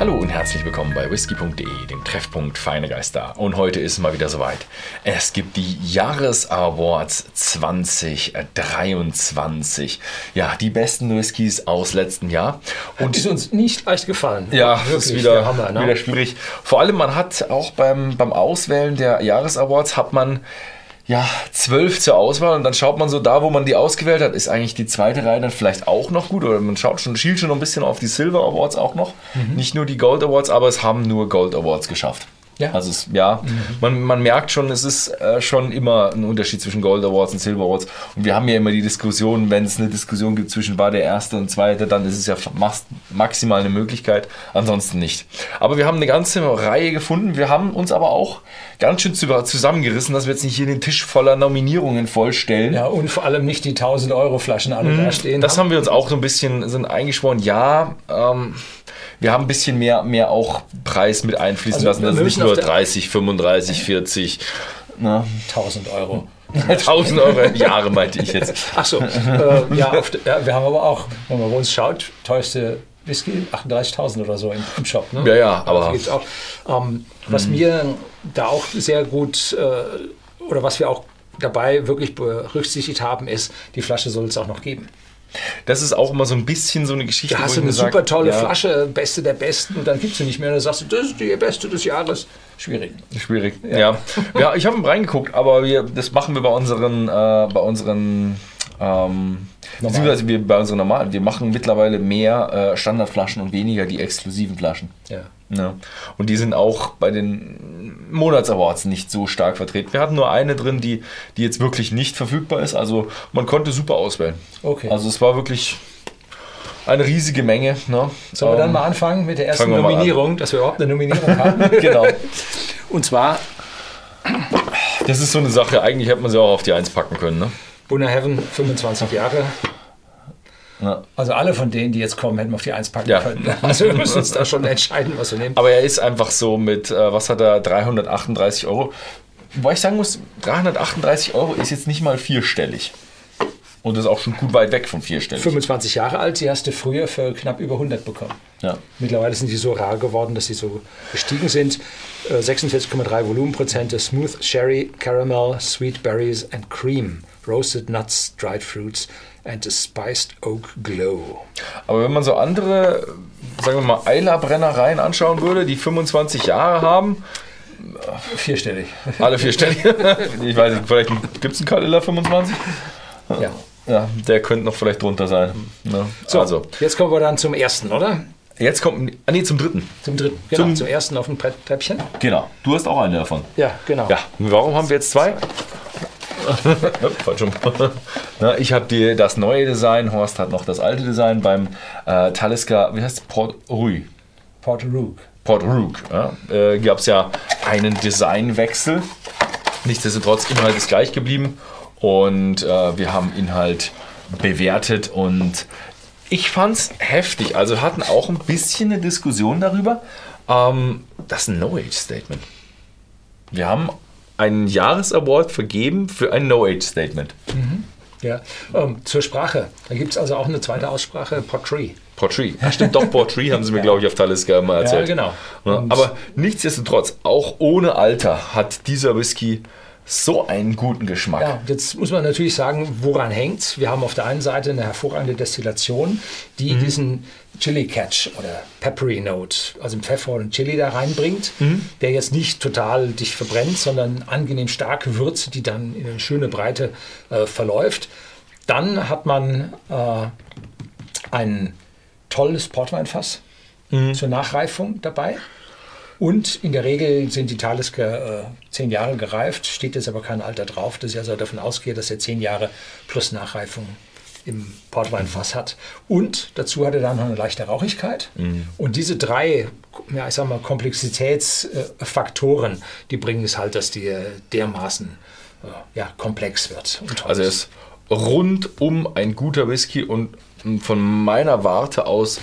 Hallo und herzlich willkommen bei whisky.de, dem Treffpunkt Feine Geister. Und heute ist mal wieder soweit. Es gibt die Jahresawards 2023. Ja, die besten Whiskys aus letztem Jahr. Und ist uns nicht leicht gefallen. Ja, Wirklich, ist wieder, Hammer, ne? wieder schwierig. Vor allem, man hat auch beim, beim Auswählen der Jahresawards hat man ja, zwölf zur Auswahl und dann schaut man so da, wo man die ausgewählt hat, ist eigentlich die zweite Reihe dann vielleicht auch noch gut oder man schaut schon, schielt schon ein bisschen auf die Silver Awards auch noch, mhm. nicht nur die Gold Awards, aber es haben nur Gold Awards geschafft. Ja. Also es, ja, mhm. man, man merkt schon, es ist äh, schon immer ein Unterschied zwischen Gold Awards und Silver Awards. Und wir haben ja immer die Diskussion, wenn es eine Diskussion gibt zwischen war der erste und zweite, dann ist es ja maximal eine Möglichkeit, ansonsten nicht. Aber wir haben eine ganze Reihe gefunden. Wir haben uns aber auch ganz schön zusammengerissen, dass wir jetzt nicht hier den Tisch voller Nominierungen vollstellen. Ja, und vor allem nicht die 1000 Euro Flaschen alle mhm. da stehen. Das haben. wir uns auch so ein bisschen sind eingeschworen. Ja, ähm, wir haben ein bisschen mehr, mehr auch Preis mit einfließen also, lassen. Das ist nicht nur 30, 35, 40. Ne? 1000 Euro. 1000 Euro Jahre meinte ich jetzt. Ach so, äh, ja, oft, ja, wir haben aber auch, wenn man bei uns schaut, teuerste Whisky 38.000 oder so im, im, Shop. Ne? Ja, ja, aber. Also auch, ähm, was hm. mir da auch sehr gut äh, oder was wir auch dabei wirklich berücksichtigt haben, ist, die Flasche soll es auch noch geben. Das ist auch immer so ein bisschen so eine Geschichte. Da hast du eine sagt, super tolle ja. Flasche, beste der besten, und dann gibt sie nicht mehr. Und dann sagst du, das ist die beste des Jahres. Schwierig. Schwierig, ja. Ja, ja ich habe reingeguckt, aber wir, das machen wir bei unseren, äh, bei unseren ähm, beziehungsweise wir bei unseren normalen, wir machen mittlerweile mehr äh, Standardflaschen und weniger die exklusiven Flaschen. Ja. ja. Und die sind auch bei den Monatsawards nicht so stark vertreten. Wir hatten nur eine drin, die, die jetzt wirklich nicht verfügbar ist. Also man konnte super auswählen. Okay. Also es war wirklich eine riesige Menge. Ne? Sollen wir dann ähm, mal anfangen mit der ersten Nominierung, dass wir überhaupt eine Nominierung haben? genau. Und zwar. Das ist so eine Sache, eigentlich hätte man sie auch auf die Eins packen können. Ne? Buna Heaven, 25 Jahre. Ja. Also alle von denen, die jetzt kommen, hätten wir auf die Eins packen ja. können. Also wir müssen uns da schon entscheiden, was wir nehmen. Aber er ist einfach so mit, äh, was hat er, 338 Euro. Wobei ich sagen muss, 338 Euro ist jetzt nicht mal vierstellig. Und ist auch schon gut weit weg von vierstellig. 25 Jahre alt, die hast du früher für knapp über 100 bekommen. Ja. Mittlerweile sind die so rar geworden, dass sie so gestiegen sind. 46,3 äh, Volumenprozente, Smooth Sherry, Caramel, Sweet Berries and Cream, Roasted Nuts, Dried Fruits and a Spiced Oak Glow. Aber wenn man so andere, sagen wir mal, Eiler-Brennereien anschauen würde, die 25 Jahre haben, Vierstellig. Alle vierstellig. ich weiß nicht, vielleicht gibt es einen Kalilla 25? Ja. Ja, der könnte noch vielleicht drunter sein. Ne? So, also. jetzt kommen wir dann zum ersten, oder? Jetzt kommt, ah nee, zum dritten. Zum dritten, genau, zum, zum ersten auf dem Treppchen. Genau, du hast auch eine davon. Ja, genau. Ja, warum haben wir jetzt zwei? Falsch Na, ich habe das neue Design, Horst hat noch das alte Design beim äh, Talisker, wie heißt es? Port Rue. Port Rook. Port Rook. Ja, äh, Gab es ja einen Designwechsel. Nichtsdestotrotz, Inhalt ist gleich geblieben und äh, wir haben Inhalt bewertet und ich fand es heftig. Also hatten auch ein bisschen eine Diskussion darüber. Ähm, das ist ein No-Age-Statement. Wir haben einen Jahresaward vergeben für ein No-Age-Statement. Mhm. Ja, ähm, zur Sprache. Da gibt es also auch eine zweite Aussprache, Portree. Portree. Ja, stimmt, doch, Portree haben sie mir, ja. glaube ich, auf Talisker mal erzählt. Ja, genau. Und Aber nichtsdestotrotz, auch ohne Alter hat dieser Whisky so einen guten Geschmack. Ja, jetzt muss man natürlich sagen, woran hängt Wir haben auf der einen Seite eine hervorragende Destillation, die mhm. diesen Chili Catch oder Peppery Note, also Pfeffer und Chili da reinbringt, mhm. der jetzt nicht total dich verbrennt, sondern angenehm starke Würze, die dann in eine schöne Breite äh, verläuft. Dann hat man äh, ein tolles Portweinfass mhm. zur Nachreifung dabei. Und in der Regel sind die Talisker äh, zehn Jahre gereift, steht jetzt aber kein Alter drauf, dass ich also davon ausgehe, dass er zehn Jahre plus Nachreifung im Portweinfass hat. Und dazu hat er dann noch eine leichte Rauchigkeit. Mhm. Und diese drei, ja, ich sag mal, Komplexitätsfaktoren, die bringen es halt, dass die dermaßen äh, ja, komplex wird. also er ist rundum ein guter Whisky und von meiner Warte aus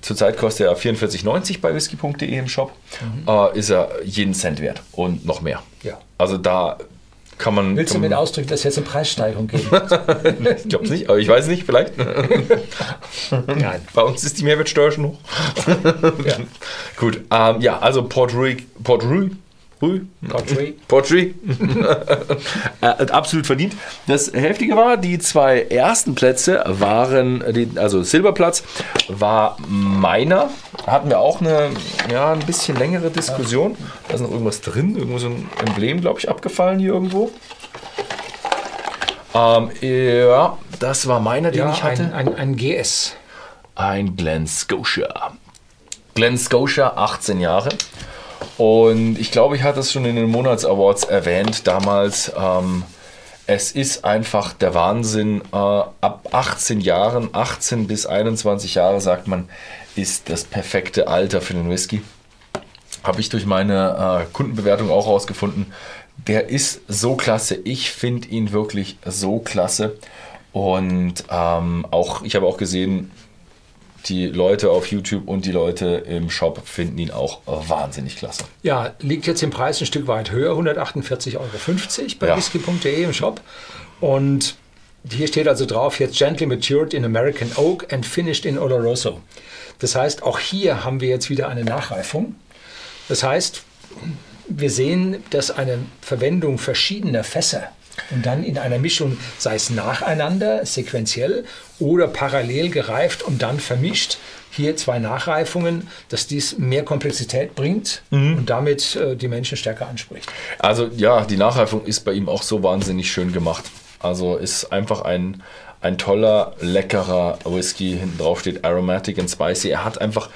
Zurzeit kostet er 44,90 bei whisky.de im Shop. Mhm. Äh, ist er jeden Cent wert und noch mehr. Ja. Also da kann man. Willst du mit ausdrücken, dass es jetzt eine Preissteigerung gibt? ich glaube es nicht, aber ich weiß nicht, vielleicht. Nein. Bei uns ist die Mehrwertsteuer schon hoch. ja. Gut, ähm, ja, also Port Rui, Port Rui Portrait. Portrait. äh, absolut verdient. Das Heftige war, die zwei ersten Plätze waren, also Silberplatz war meiner. Hatten wir auch eine, ja, ein bisschen längere Diskussion. Da ist noch irgendwas drin, irgendwo so ein Emblem, glaube ich, abgefallen hier irgendwo. Ähm, ja, das war meiner, den ja, ich hatte. Ein, ein, ein GS. Ein Glen Scotia. Glen Scotia, 18 Jahre. Und ich glaube, ich hatte es schon in den Monats-Awards erwähnt damals. Ähm, es ist einfach der Wahnsinn. Äh, ab 18 Jahren, 18 bis 21 Jahre, sagt man, ist das perfekte Alter für den Whisky. Habe ich durch meine äh, Kundenbewertung auch herausgefunden. Der ist so klasse. Ich finde ihn wirklich so klasse. Und ähm, auch, ich habe auch gesehen, die Leute auf YouTube und die Leute im Shop finden ihn auch wahnsinnig klasse. Ja, liegt jetzt im Preis ein Stück weit höher, 148,50 Euro bei ja. whisky.de im Shop. Und hier steht also drauf, jetzt gently matured in American Oak and finished in Oloroso. Das heißt, auch hier haben wir jetzt wieder eine Nachreifung. Das heißt, wir sehen, dass eine Verwendung verschiedener Fässer und dann in einer Mischung, sei es nacheinander, sequenziell oder parallel gereift und dann vermischt, hier zwei Nachreifungen, dass dies mehr Komplexität bringt mhm. und damit äh, die Menschen stärker anspricht. Also ja, die Nachreifung ist bei ihm auch so wahnsinnig schön gemacht. Also ist einfach ein, ein toller, leckerer Whisky. Hinten drauf steht Aromatic and Spicy. Er hat einfach,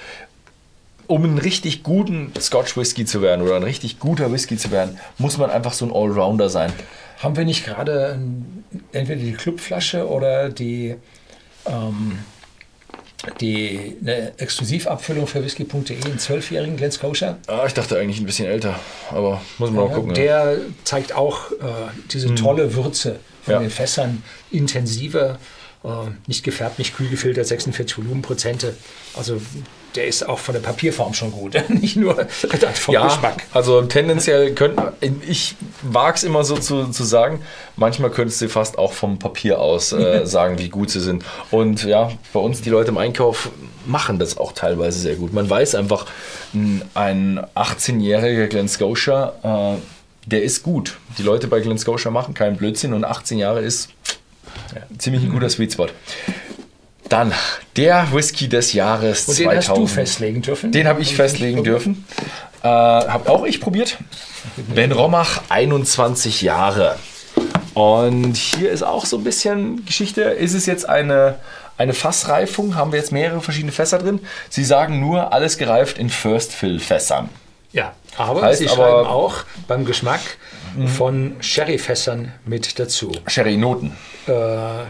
um einen richtig guten Scotch Whisky zu werden oder ein richtig guter Whisky zu werden, muss man einfach so ein Allrounder sein. Haben wir nicht gerade entweder die Clubflasche oder die, ähm, die eine Exklusivabfüllung für whisky.de, einen zwölfjährigen Glen Scotia? Ah, ich dachte eigentlich ein bisschen älter, aber muss man ja, mal gucken. Der ja. zeigt auch äh, diese hm. tolle Würze von ja. den Fässern, intensiver, äh, nicht gefärbt, nicht kühl gefiltert, 46 Volumenprozente. Also der ist auch von der Papierform schon gut, nicht nur vom ja, Geschmack. Also tendenziell könnte ich wage es immer so zu, zu sagen, manchmal könntest du fast auch vom Papier aus äh, sagen, wie gut sie sind. Und ja, bei uns die Leute im Einkauf machen das auch teilweise sehr gut. Man weiß einfach, ein 18-jähriger Glen Scotia, äh, der ist gut. Die Leute bei Glen Scotia machen keinen Blödsinn und 18 Jahre ist ja, ziemlich ein guter Sweet Spot. Dann der Whisky des Jahres Und den 2000. hast du festlegen dürfen? Den habe ich festlegen dürfen. Äh, habe auch ich probiert. Ben Romach, 21 Jahre. Und hier ist auch so ein bisschen Geschichte. Ist es jetzt eine, eine Fassreifung? Haben wir jetzt mehrere verschiedene Fässer drin? Sie sagen nur, alles gereift in First-Fill-Fässern. Ja, aber heißt sie aber, schreiben auch beim Geschmack von Sherry-Fässern mit dazu. Sherry-Noten. Äh,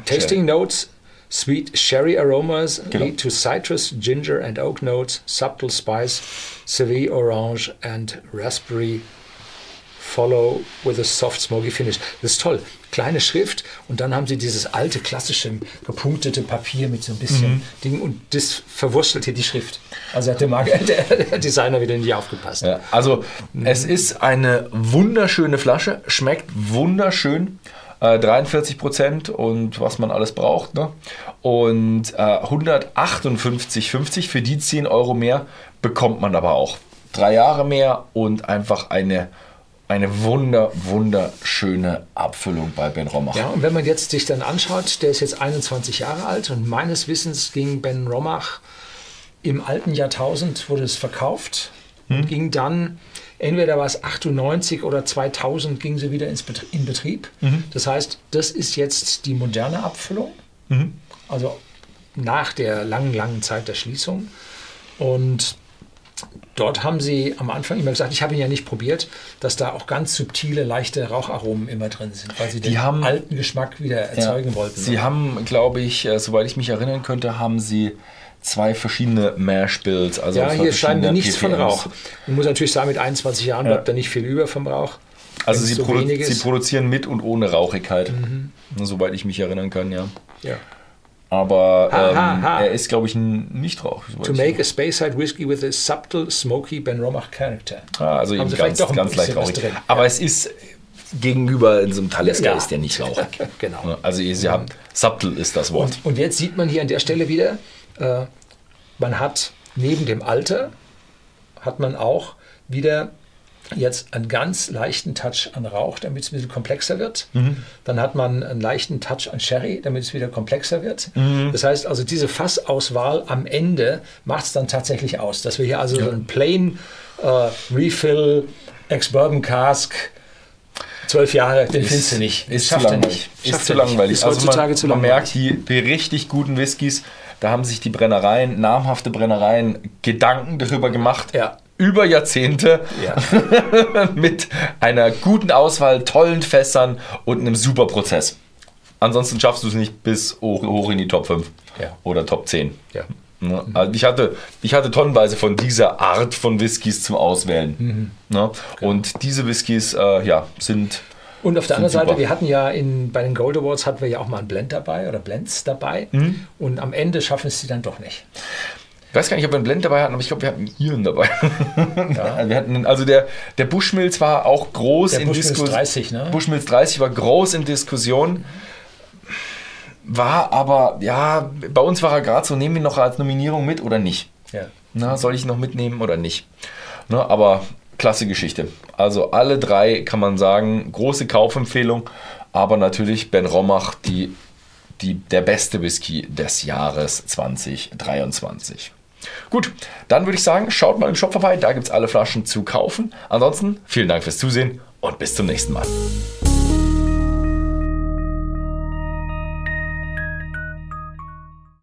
Tasting Sherry. Notes Sweet sherry aromas genau. lead to citrus, ginger and oak notes, subtle spice, Seville orange and raspberry follow with a soft smoky finish. Das ist toll. Kleine Schrift und dann haben sie dieses alte klassische gepunktete Papier mit so ein bisschen mhm. Ding und das verwurstelt hier die Schrift. Also hat der, Mag der, der Designer wieder nicht aufgepasst. Ja, also mhm. es ist eine wunderschöne Flasche, schmeckt wunderschön. 43 äh, Prozent und was man alles braucht. Ne? Und äh, 158,50 für die 10 Euro mehr bekommt man aber auch. Drei Jahre mehr und einfach eine eine wunder, wunderschöne Abfüllung bei Ben Romach. Ja, und wenn man jetzt sich dann anschaut, der ist jetzt 21 Jahre alt und meines Wissens ging Ben Romach im alten Jahrtausend, wurde es verkauft hm. und ging dann entweder war es 98 oder 2000 ging sie wieder ins Betrie in Betrieb. Mhm. Das heißt, das ist jetzt die moderne Abfüllung, mhm. also nach der langen, langen Zeit der Schließung. Und dort haben sie am Anfang immer gesagt, ich habe ihn ja nicht probiert, dass da auch ganz subtile, leichte Raucharomen immer drin sind, weil sie die den haben, alten Geschmack wieder erzeugen ja, wollten. Sie haben, glaube ich, äh, soweit ich mich erinnern könnte, haben sie zwei verschiedene Mash-Builds. Also ja, hier scheint nichts PPMs. von Rauch. Man muss natürlich sagen, mit 21 Jahren ja. bleibt da nicht viel über vom Rauch. Also sie, so produ sie, produzieren mit und ohne Rauchigkeit, mhm. soweit ich mich erinnern kann, ja. ja. Aber ha, ha, ha. Ähm, er ist, glaube ich, ein Nichtrauch. To make a Speyside Whisky with a subtle, smoky Ben Romach character. Ah, also eben ganz, ganz leicht rauchig. Aber ja. es ist gegenüber in so einem Talisker ja. ist der nicht rauchig. genau. Also ihr habt, subtle ist das Wort. Und, und, jetzt sieht man hier an der Stelle wieder, äh, man hat neben dem Alter, hat man auch wieder jetzt einen ganz leichten Touch an Rauch, damit es ein bisschen komplexer wird. Mhm. Dann hat man einen leichten Touch an Sherry, damit es wieder komplexer wird. Mhm. Das heißt also, diese Fassauswahl am Ende macht es dann tatsächlich aus, dass wir hier also ja. so einen Plain äh, Refill Ex-Bourbon Cask zwölf Jahre, den ist, findest du nicht. Ist zu langweilig. Ist zu langweilig. Ist also man, zu langweilig. man merkt, die, die richtig guten Whiskys, da haben sich die Brennereien, namhafte Brennereien, Gedanken darüber gemacht. Ja über Jahrzehnte ja. mit einer guten Auswahl, tollen Fässern und einem super Prozess. Ansonsten schaffst du es nicht bis hoch, hoch in die Top 5 ja. oder Top 10. Ja. Also ich, hatte, ich hatte tonnenweise von dieser Art von Whiskys zum Auswählen. Mhm. Ne? Genau. Und diese Whiskys äh, ja, sind. Und auf der anderen super. Seite, wir hatten ja in, bei den Gold Awards hatten wir ja auch mal ein Blend dabei oder Blends dabei. Mhm. Und am Ende schaffen es sie dann doch nicht. Ich weiß gar nicht, ob wir einen Blend dabei hatten, aber ich glaube, wir hatten Iren dabei. Ja. wir hatten, also der, der Bushmills war auch groß der in Diskussion. 30, ne? Bushmills 30 war groß in Diskussion. War aber, ja, bei uns war er gerade so, nehmen wir noch als Nominierung mit oder nicht? Ja. Na, soll ich noch mitnehmen oder nicht? Na, aber klasse Geschichte. Also alle drei kann man sagen, große Kaufempfehlung, aber natürlich Ben Romach, die, die, der beste Whisky des Jahres 2023. Gut, dann würde ich sagen, schaut mal im Shop vorbei, da gibt es alle Flaschen zu kaufen. Ansonsten vielen Dank fürs Zusehen und bis zum nächsten Mal.